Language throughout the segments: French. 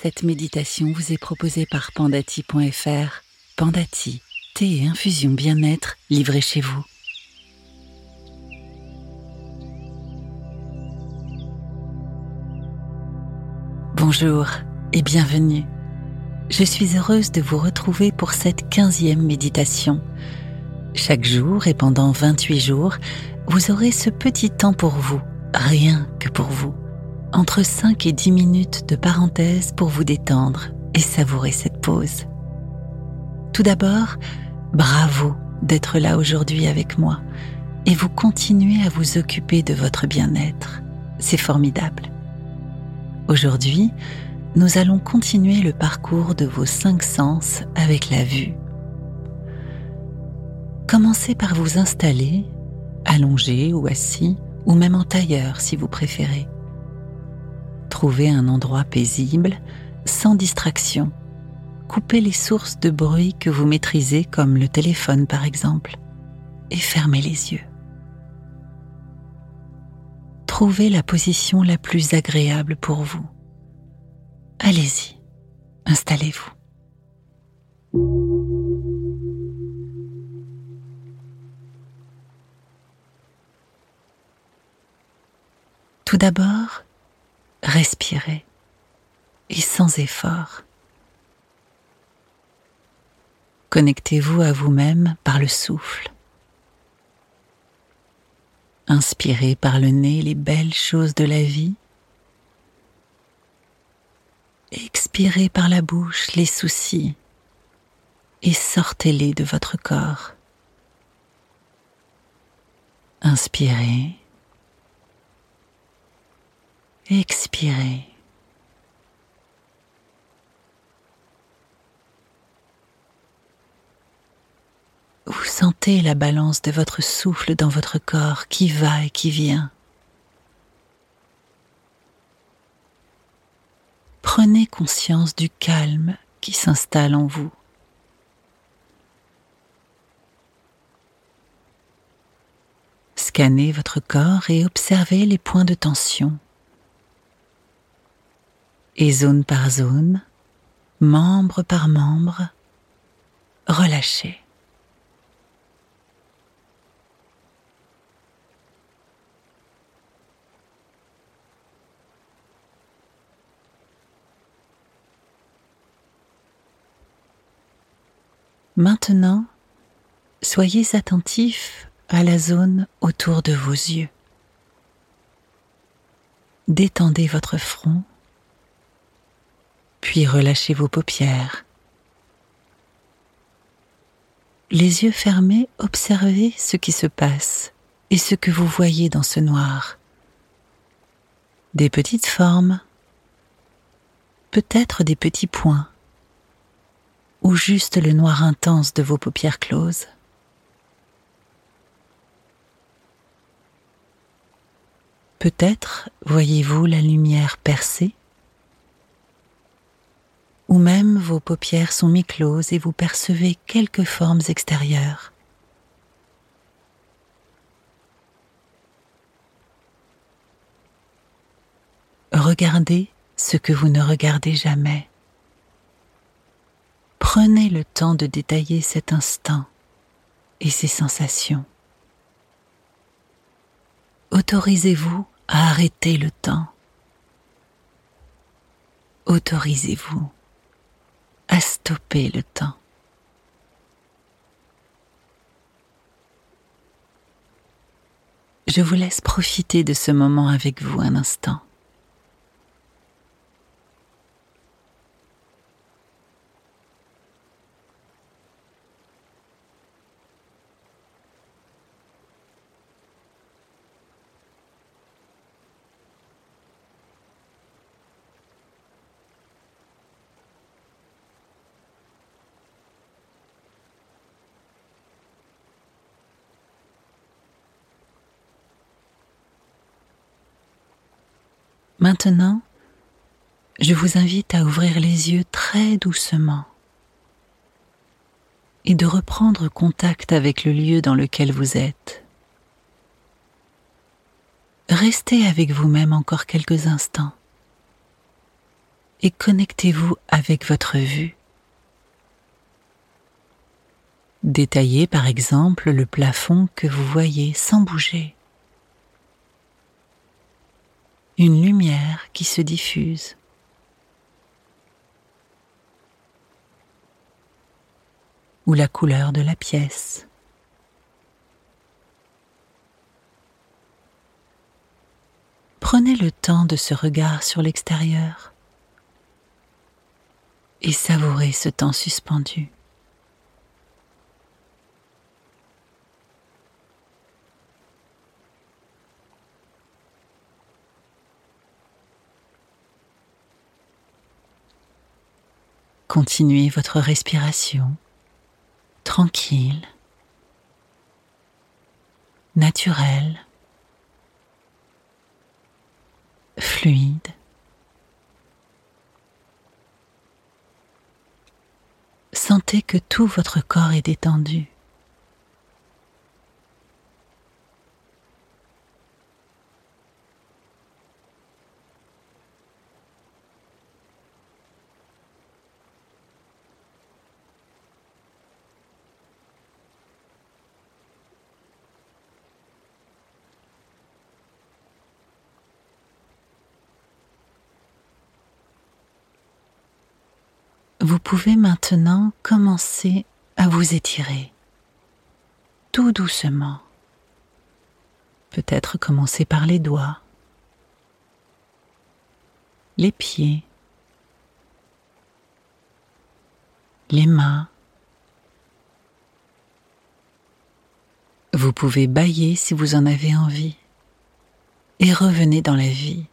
Cette méditation vous est proposée par pandati.fr. Pandati, thé et infusion bien-être livrés chez vous. Bonjour et bienvenue. Je suis heureuse de vous retrouver pour cette quinzième méditation. Chaque jour et pendant 28 jours, vous aurez ce petit temps pour vous, rien que pour vous entre 5 et 10 minutes de parenthèse pour vous détendre et savourer cette pause. Tout d'abord, bravo d'être là aujourd'hui avec moi et vous continuez à vous occuper de votre bien-être. C'est formidable. Aujourd'hui, nous allons continuer le parcours de vos cinq sens avec la vue. Commencez par vous installer, allongé ou assis, ou même en tailleur si vous préférez. Trouvez un endroit paisible, sans distraction. Coupez les sources de bruit que vous maîtrisez comme le téléphone par exemple et fermez les yeux. Trouvez la position la plus agréable pour vous. Allez-y, installez-vous. Tout d'abord, respirez et sans effort. Connectez-vous à vous-même par le souffle. Inspirez par le nez les belles choses de la vie. Expirez par la bouche les soucis et sortez-les de votre corps. Inspirez Expirez. Vous sentez la balance de votre souffle dans votre corps qui va et qui vient. Prenez conscience du calme qui s'installe en vous. Scannez votre corps et observez les points de tension et zone par zone, membre par membre, relâchez. Maintenant, soyez attentif à la zone autour de vos yeux. Détendez votre front puis relâchez vos paupières. Les yeux fermés, observez ce qui se passe et ce que vous voyez dans ce noir. Des petites formes, peut-être des petits points, ou juste le noir intense de vos paupières closes. Peut-être voyez-vous la lumière percée ou même vos paupières sont mi-closes et vous percevez quelques formes extérieures. Regardez ce que vous ne regardez jamais. Prenez le temps de détailler cet instant et ces sensations. Autorisez-vous à arrêter le temps. Autorisez-vous stopper le temps. Je vous laisse profiter de ce moment avec vous un instant. Maintenant, je vous invite à ouvrir les yeux très doucement et de reprendre contact avec le lieu dans lequel vous êtes. Restez avec vous-même encore quelques instants et connectez-vous avec votre vue. Détaillez par exemple le plafond que vous voyez sans bouger. Une lumière qui se diffuse. Ou la couleur de la pièce. Prenez le temps de ce regard sur l'extérieur et savourez ce temps suspendu. Continuez votre respiration tranquille, naturelle, fluide. Sentez que tout votre corps est détendu. Vous pouvez maintenant commencer à vous étirer, tout doucement. Peut-être commencer par les doigts, les pieds, les mains. Vous pouvez bailler si vous en avez envie et revenez dans la vie.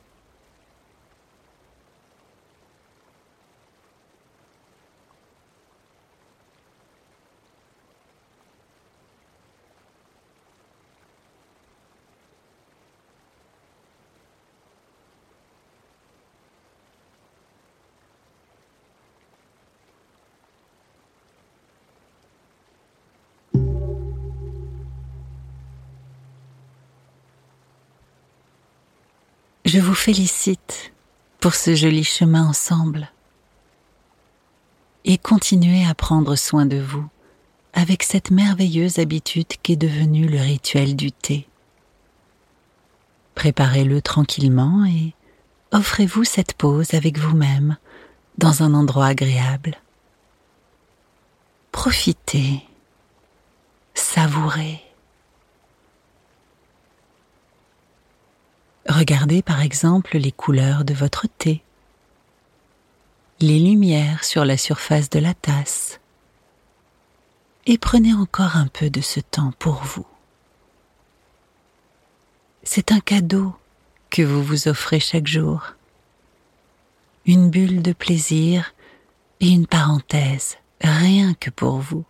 Je vous félicite pour ce joli chemin ensemble et continuez à prendre soin de vous avec cette merveilleuse habitude qu'est devenue le rituel du thé. Préparez-le tranquillement et offrez-vous cette pause avec vous-même dans un endroit agréable. Profitez, savourez. Regardez par exemple les couleurs de votre thé, les lumières sur la surface de la tasse, et prenez encore un peu de ce temps pour vous. C'est un cadeau que vous vous offrez chaque jour, une bulle de plaisir et une parenthèse rien que pour vous.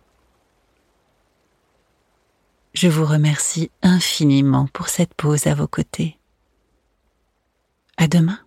Je vous remercie infiniment pour cette pause à vos côtés. À demain.